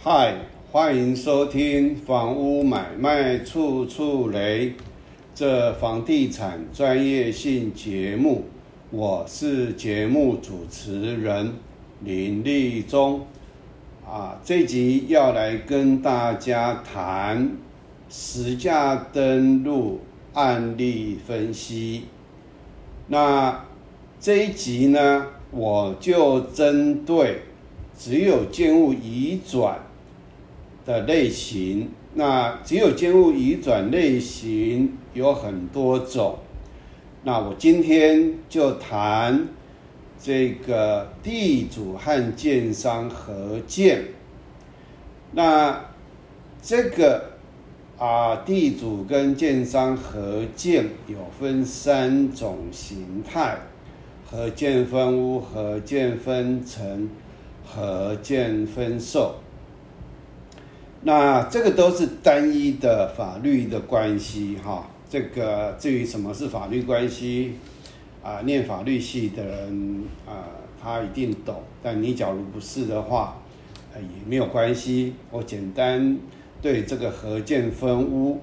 嗨，欢迎收听《房屋买卖处处雷》这房地产专业性节目，我是节目主持人林立忠。啊，这集要来跟大家谈实价登录案例分析。那这一集呢，我就针对只有建物移转的类型。那只有建物移转类型有很多种。那我今天就谈这个地主和建商合建。那这个啊，地主跟建商合建有分三种形态：合建分屋、合建分成、合建分售。那这个都是单一的法律的关系哈。这个至于什么是法律关系啊，念法律系的人啊，他一定懂。但你假如不是的话，也没有关系。我简单对这个合建分屋，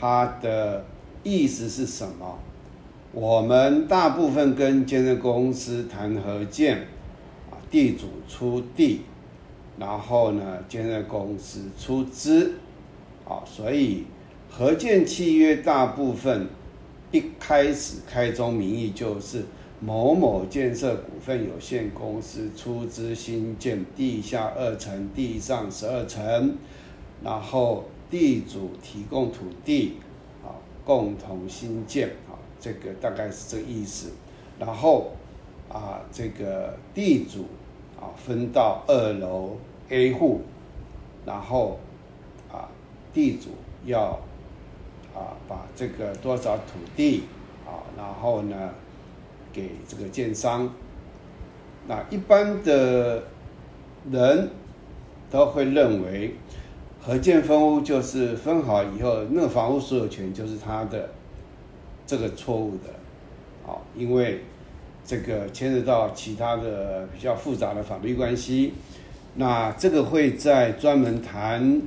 它的意思是什么？我们大部分跟建设公司谈合建，啊，地主出地。然后呢，建设公司出资，啊，所以合建契约大部分一开始开宗明义就是某某建设股份有限公司出资新建地下二层、地上十二层，然后地主提供土地，啊，共同新建，啊，这个大概是这个意思。然后啊，这个地主。啊，分到二楼 A 户，然后啊，地主要啊把这个多少土地啊，然后呢给这个建商。那一般的人都会认为，合建分屋就是分好以后，那个房屋所有权就是他的，这个错误的，啊，因为。这个牵涉到其他的比较复杂的法律关系，那这个会在专门谈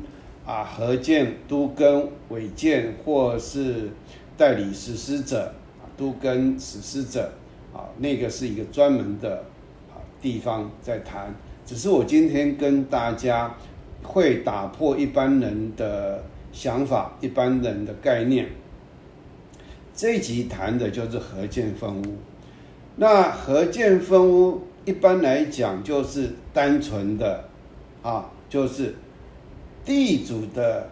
啊合建、都跟违建或是代理实施者啊都跟实施者啊那个是一个专门的啊地方在谈。只是我今天跟大家会打破一般人的想法、一般人的概念。这一集谈的就是合建分屋。那合建分屋一般来讲就是单纯的，啊，就是地主的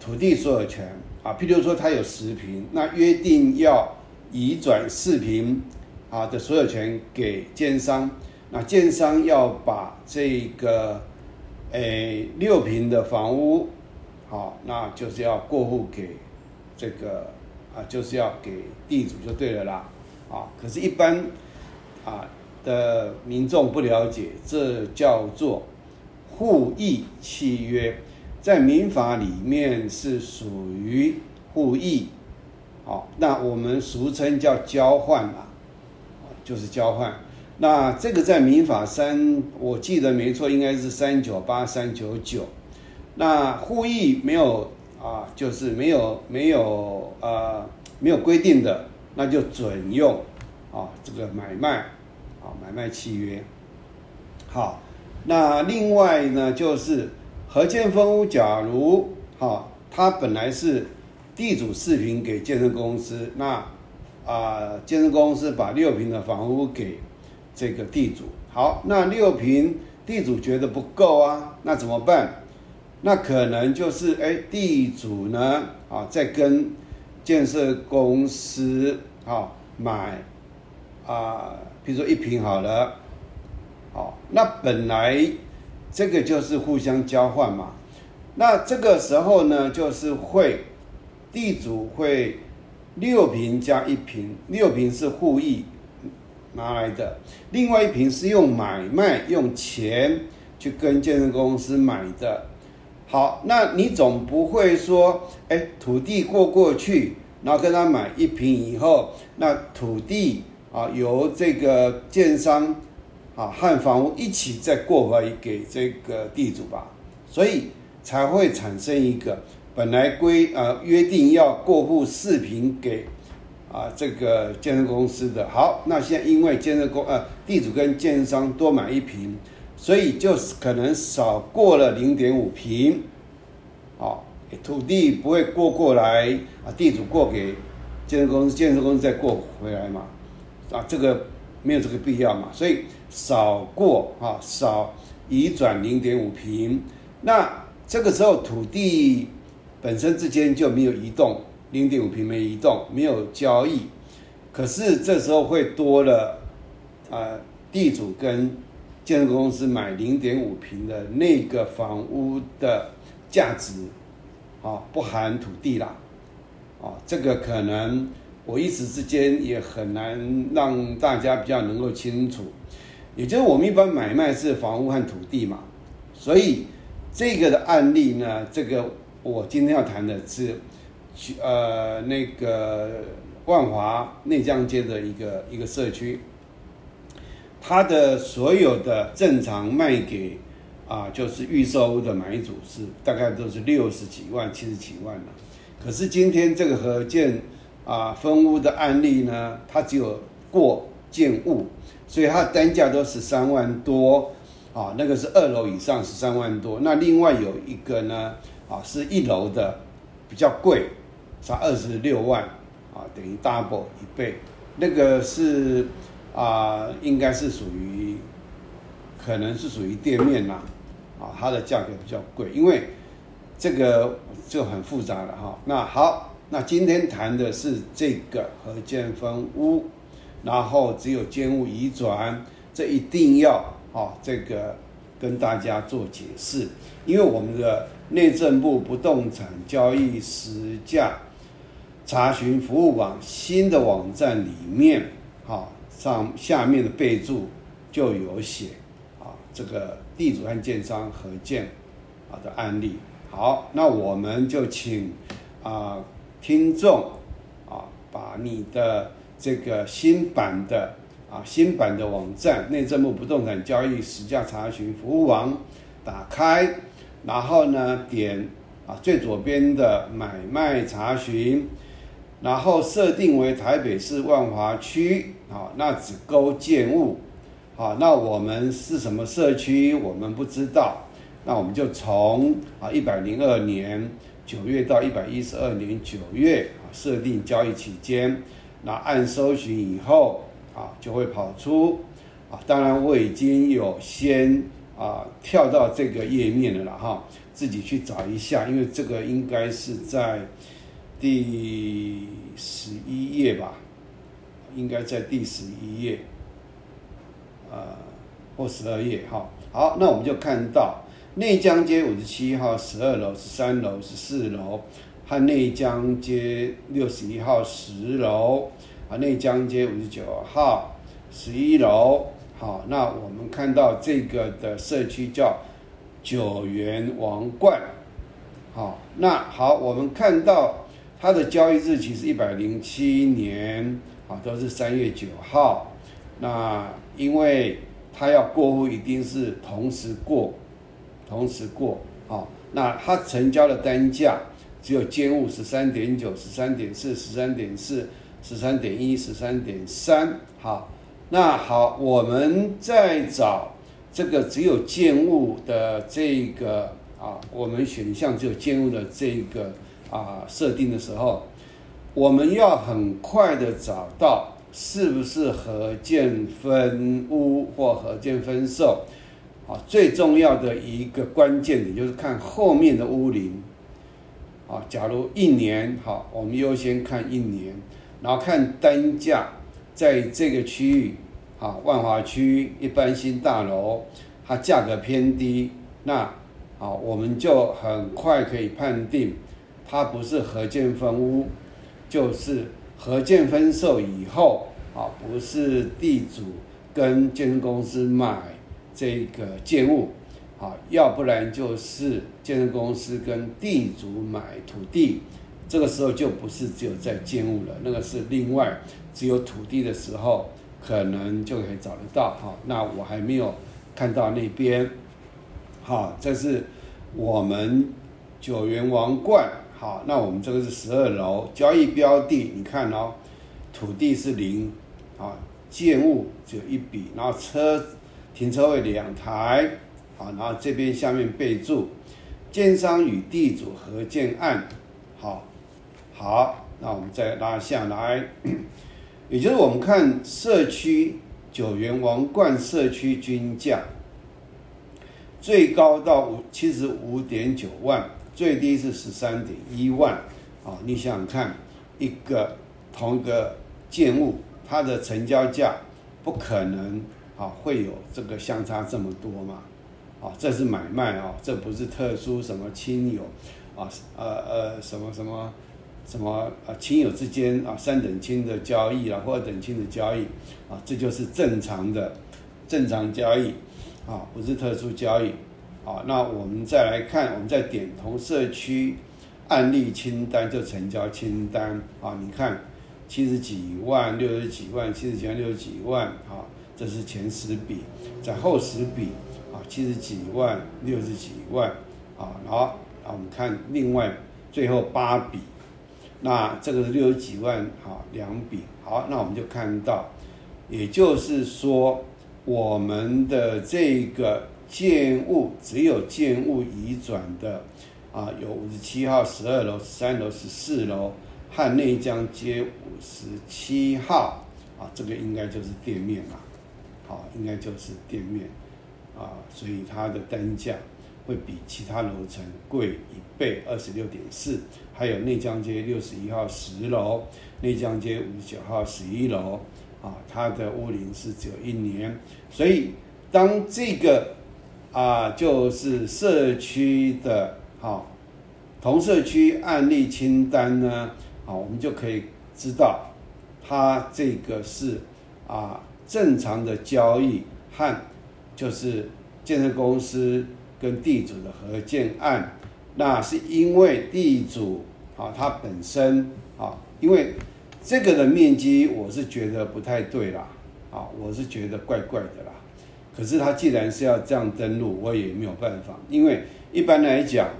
土地所有权啊，譬如说他有十平，那约定要移转四平啊的所有权给建商，那建商要把这个诶六平的房屋，好，那就是要过户给这个啊，就是要给地主就对了啦，啊，可是，一般。啊的民众不了解，这叫做互议契约，在民法里面是属于互议，好，那我们俗称叫交换嘛，就是交换。那这个在民法三，我记得没错，应该是三九八三九九。那互议没有啊，就是没有没有呃没有规定的，那就准用啊这个买卖。啊，买卖契约。好，那另外呢，就是合建分屋，假如哈，它本来是地主四平给建设公司，那啊，建设公司把六平的房屋给这个地主。好，那六平地主觉得不够啊，那怎么办？那可能就是哎，地主呢啊，在跟建设公司啊买啊。比如说一瓶好了，好，那本来这个就是互相交换嘛。那这个时候呢，就是会地主会六瓶加一瓶，六瓶是互益拿来的，另外一瓶是用买卖用钱去跟建设公司买的。好，那你总不会说，哎，土地过过去，然后跟他买一瓶以后，那土地。啊，由这个建商啊和房屋一起再过回给这个地主吧，所以才会产生一个本来规呃约定要过户四平给啊这个建设公司的，好，那现在因为建设公呃地主跟建商多买一平，所以就可能少过了零点五平，好，土地不会过过来啊，地主过给建设公司，建设公司再过回来嘛，啊，这个没有这个必要嘛，所以少过啊少移转零点五平，那这个时候土地本身之间就没有移动，零点五平没移动，没有交易，可是这时候会多了啊，地主跟建设公司买零点五平的那个房屋的价值。啊，不含土地啦，啊，这个可能我一时之间也很难让大家比较能够清楚。也就是我们一般买卖是房屋和土地嘛，所以这个的案例呢，这个我今天要谈的是，呃，那个万华内江街的一个一个社区，它的所有的正常卖给。啊，就是预售屋的买主是大概都是六十几万、七十几万了。可是今天这个合建啊分屋的案例呢，它只有过建物，所以它单价都十三万多啊。那个是二楼以上十三万多。那另外有一个呢啊，是一楼的比较贵，才二十六万啊，等于 double 一倍。那个是啊，应该是属于可能是属于店面啦。啊，它的价格比较贵，因为这个就很复杂了哈。那好，那今天谈的是这个合建分屋，然后只有建物移转，这一定要啊这个跟大家做解释，因为我们的内政部不动产交易实价查询服务网新的网站里面，哈上下面的备注就有写啊这个。地主和建商合建啊的案例，好，那我们就请啊听众啊把你的这个新版的啊新版的网站内政部不动产交易实价查询服务网打开，然后呢点啊最左边的买卖查询，然后设定为台北市万华区，啊，那只勾建物。好，那我们是什么社区？我们不知道。那我们就从啊一百零二年九月到一百一十二年九月啊设定交易期间，那按搜寻以后啊就会跑出啊。当然我已经有先啊跳到这个页面了了哈，自己去找一下，因为这个应该是在第十一页吧，应该在第十一页。呃，或十二页哈，好，那我们就看到内江街五十七号十二楼、十三楼、十四楼，和内江街六十一号十楼，啊，内江街五十九号十一楼，好，那我们看到这个的社区叫九元王冠，好，那好，我们看到它的交易日期是一百零七年，啊，都是三月九号。那因为他要过户，一定是同时过，同时过，好，那他成交的单价只有间物十三点九、十三点四、十三点四、十三点一、十三点三，好，那好，我们在找这个只有建物的这个啊，我们选项只有建物的这个啊设定的时候，我们要很快的找到。是不是合建分屋或合建分售？啊，最重要的一个关键点就是看后面的屋龄。啊，假如一年，好，我们优先看一年，然后看单价，在这个区域，啊，万华区一般新大楼，它价格偏低，那，啊，我们就很快可以判定，它不是合建分屋，就是。合建分售以后，啊，不是地主跟建设公司买这个建物，啊，要不然就是建设公司跟地主买土地，这个时候就不是只有在建物了，那个是另外只有土地的时候，可能就可以找得到，哈，那我还没有看到那边，好，这是我们九元王冠，好，那我们这个是十二楼交易标的，你看哦，土地是零，啊，建物只有一笔，然后车停车位两台，好，然后这边下面备注，建商与地主合建案，好，好，那我们再拉下来，也就是我们看社区九元王冠社区均价。最高到五七十五点九万，最低是十三点一万。啊，你想想看，一个同一个建物，它的成交价不可能啊会有这个相差这么多嘛？啊，这是买卖啊，这不是特殊什么亲友啊，呃呃什么什么什么啊亲友之间啊三等亲的交易啊，或二等亲的交易啊，这就是正常的正常交易。啊，不是特殊交易，啊，那我们再来看，我们在点同社区案例清单就成交清单，啊，你看七十几万、六十几万、七十几万、六十几万，啊，这是前十笔，在后十笔，啊，七十几万、六十几万，啊，好，那我们看另外最后八笔，那这个是六十几万，啊，两笔，好，那我们就看到，也就是说。我们的这个建物只有建物移转的啊，有五十七号十二楼、十三楼、十四楼和内江街五十七号啊，这个应该就是店面了，啊，应该就是店面啊，所以它的单价会比其他楼层贵一倍，二十六点四。还有内江街六十一号十楼、内江街五十九号十一楼。啊，它的屋龄是只有一年，所以当这个啊，就是社区的哈同社区案例清单呢，啊，我们就可以知道，它这个是啊正常的交易和就是建设公司跟地主的合建案，那是因为地主啊他本身啊因为。这个的面积我是觉得不太对啦，啊，我是觉得怪怪的啦。可是他既然是要这样登录，我也没有办法，因为一般来讲，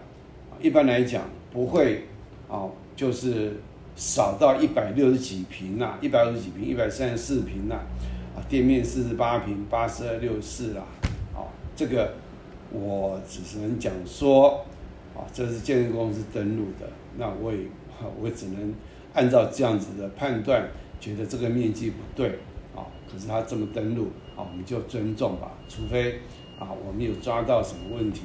一般来讲不会，啊，就是少到一百六十几平呐，一百六十几平，一百三十四平呐，啊，啊店面四十八平，八十二六四啦，啊，这个我只能讲说，啊，这是建设公司登录的，那我也我只能。按照这样子的判断，觉得这个面积不对啊，可是他这么登录啊，我们就尊重吧。除非啊，我们有抓到什么问题。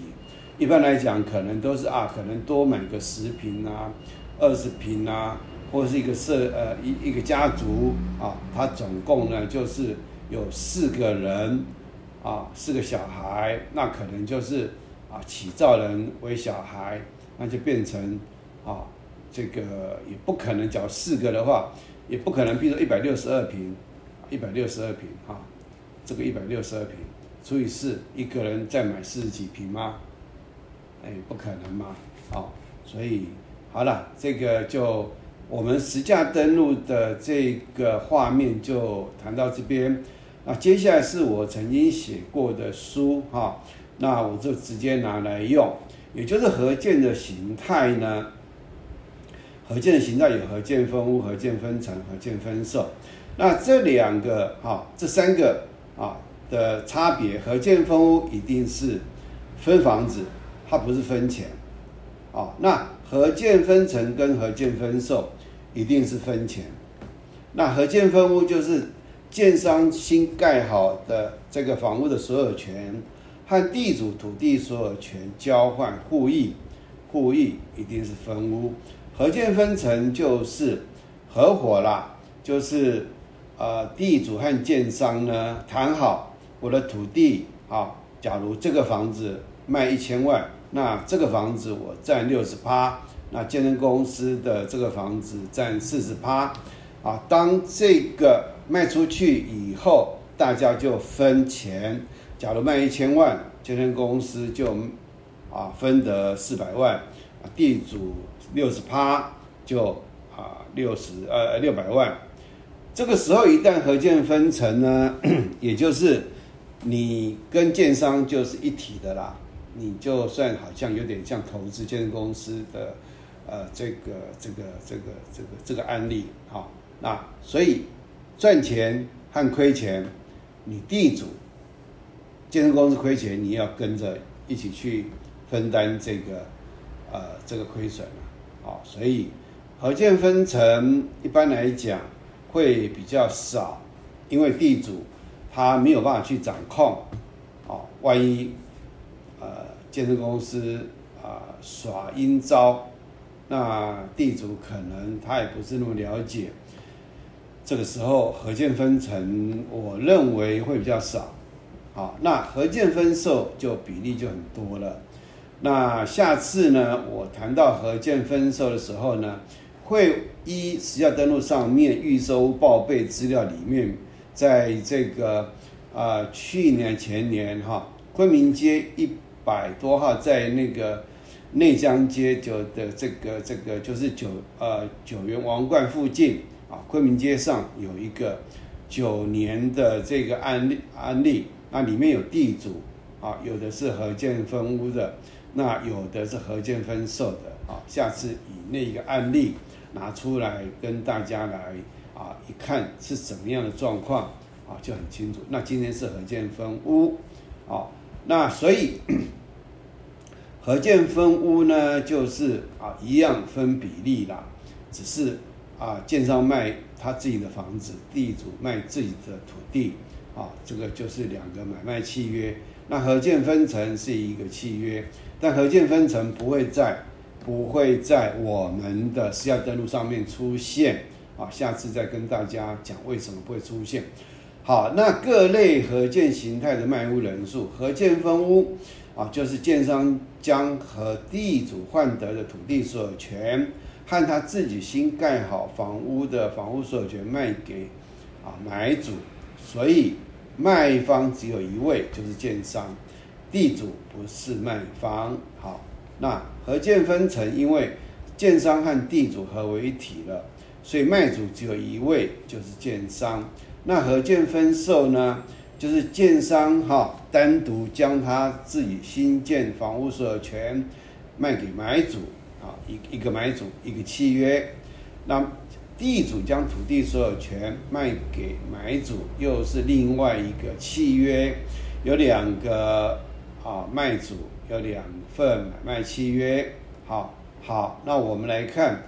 一般来讲，可能都是啊，可能多买个十平啊、二十平啊，或者是一个社呃一一个家族啊，他总共呢就是有四个人啊，四个小孩，那可能就是啊起造人为小孩，那就变成啊。这个也不可能，缴四个的话，也不可能，比如说一百六十二平，一百六十二平啊，这个一百六十二平除以四，一个人再买四十几平吗？哎，不可能嘛，好，所以好了，这个就我们实价登录的这个画面就谈到这边，那接下来是我曾经写过的书哈，那我就直接拿来用，也就是合建的形态呢。合建的形态有合建分屋、合建分层、合建分售。那这两个哈，这三个啊的差别，合建分屋一定是分房子，它不是分钱啊。那合建分层跟合建分售一定是分钱。那合建分屋就是建商新盖好的这个房屋的所有权和地主土地所有权交换互议，互议一定是分屋。合建分成就是合伙啦，就是呃地主和建商呢谈好，我的土地啊，假如这个房子卖一千万，那这个房子我占六十八，那建设公司的这个房子占四十趴，啊，当这个卖出去以后，大家就分钱，假如卖一千万，建设公司就啊分得四百万，地主。六十趴就啊六十呃六百万，这个时候一旦合建分成呢，也就是你跟建商就是一体的啦，你就算好像有点像投资建设公司的，呃，这个这个这个这个这个案例，好，那所以赚钱和亏钱，你地主建设公司亏钱，你要跟着一起去分担这个呃这个亏损好，所以合建分成一般来讲会比较少，因为地主他没有办法去掌控，哦，万一。呃，建设公司啊耍阴招，那地主可能他也不是那么了解。这个时候合建分成，我认为会比较少。好，那合建分售就比例就很多了。那下次呢，我谈到合建分售的时候呢，会依实价登录上面预收报备资料里面，在这个啊去年前年哈昆明街一。百多号在那个内江街九的这个这个就是九呃九元王冠附近啊，昆明街上有一个九年的这个案例案例，那里面有地主啊，有的是合建分屋的，那有的是合建分售的啊。下次以那个案例拿出来跟大家来啊一看是怎么样的状况啊就很清楚。那今天是合建分屋啊，那所以。合建分屋呢，就是啊一样分比例啦，只是啊建商卖他自己的房子，地主卖自己的土地，啊这个就是两个买卖契约。那合建分成是一个契约，但合建分成不会在不会在我们的私下登录上面出现啊，下次再跟大家讲为什么不会出现。好，那各类合建形态的卖屋人数，合建分屋。啊，就是建商将和地主换得的土地所有权和他自己新盖好房屋的房屋所有权卖给啊买主，所以卖方只有一位，就是建商，地主不是卖方。好，那合建分成，因为建商和地主合为一体了，所以卖主只有一位，就是建商。那合建分售呢？就是建商哈，单独将他自己新建房屋所有权卖给买主啊，一一个买主一个契约。那地主将土地所有权卖给买主，又是另外一个契约。有两个啊卖主，有两份买卖契约。好，好，那我们来看，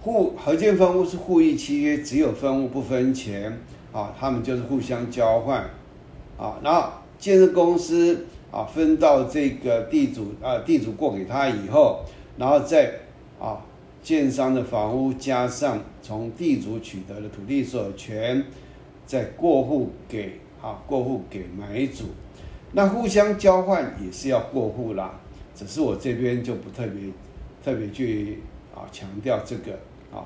互合建分屋是互议契约，只有分屋不分钱。啊，他们就是互相交换，啊，然后建设公司啊分到这个地主啊，地主过给他以后，然后再啊建商的房屋加上从地主取得的土地所有权，再过户给啊过户给买主，那互相交换也是要过户啦，只是我这边就不特别特别去啊强调这个啊，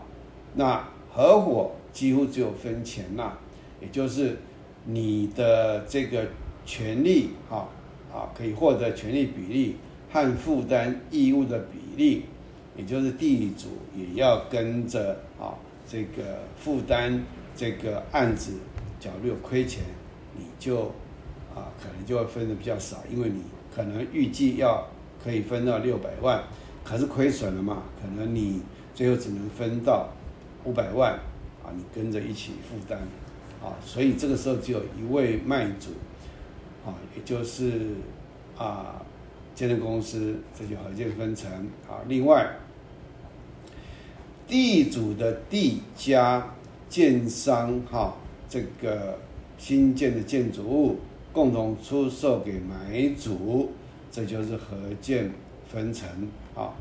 那合伙几乎只有分钱啦。也就是你的这个权利，哈啊，可以获得权利比例和负担义务的比例，也就是地主也要跟着啊，这个负担这个案子，假如有亏钱，你就啊，可能就会分的比较少，因为你可能预计要可以分到六百万，可是亏损了嘛，可能你最后只能分到五百万，啊，你跟着一起负担。啊，所以这个时候只有一位卖主，啊，也就是啊，建设公司，这就合建分成啊。另外，地主的地加建商哈，这个新建的建筑物共同出售给买主，这就是合建分成啊。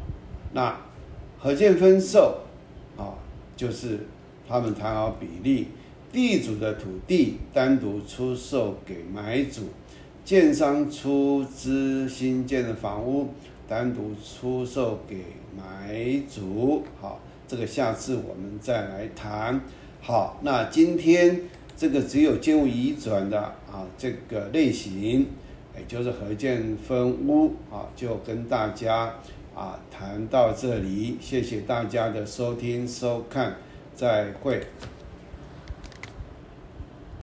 那合建分售啊，就是他们谈好比例。地主的土地单独出售给买主，建商出资新建的房屋单独出售给买主。好，这个下次我们再来谈。好，那今天这个只有建物移转的啊，这个类型，也就是合建分屋啊，就跟大家啊谈到这里。谢谢大家的收听收看，再会。